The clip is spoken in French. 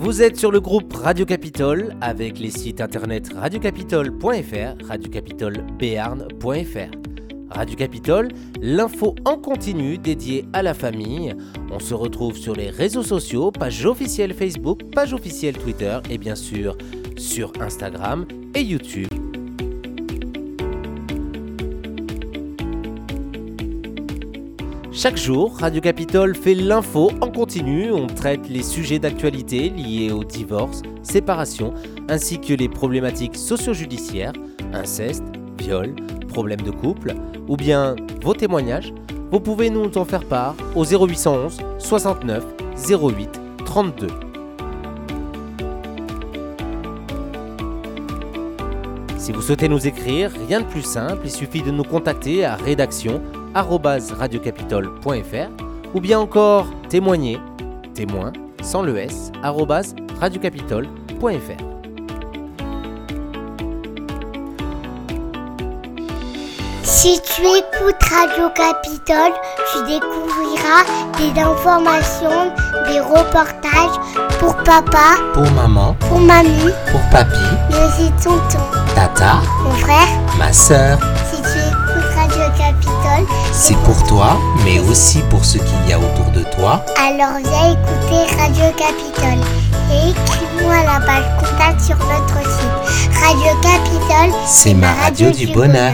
Vous êtes sur le groupe Radio Capitole avec les sites internet radiocapitole.fr, radiocapitolebéarn.fr. Radio Capitole, l'info en continu dédiée à la famille. On se retrouve sur les réseaux sociaux, page officielle Facebook, page officielle Twitter et bien sûr sur Instagram et YouTube. Chaque jour, Radio Capitole fait l'info en continu. On traite les sujets d'actualité liés au divorce, séparation, ainsi que les problématiques socio-judiciaires, inceste, viol, problèmes de couple, ou bien vos témoignages. Vous pouvez nous en faire part au 0811 69 08 32. Si vous souhaitez nous écrire, rien de plus simple, il suffit de nous contacter à rédaction radiocapitole.fr ou bien encore témoigner, témoin, sans le S, radiocapitole.fr. Si tu écoutes Radio Capitole, tu découvriras des informations, des reportages pour papa, pour maman, pour mamie, pour papy, mais aussi tonton, tata, mon frère. ma sœur. C'est pour toi, mais aussi pour ce qu'il y a autour de toi. alors viens écouter Radio Capitole et écris-moi la page contact sur notre site. Radio Capitole, C'est ma radio du bonheur.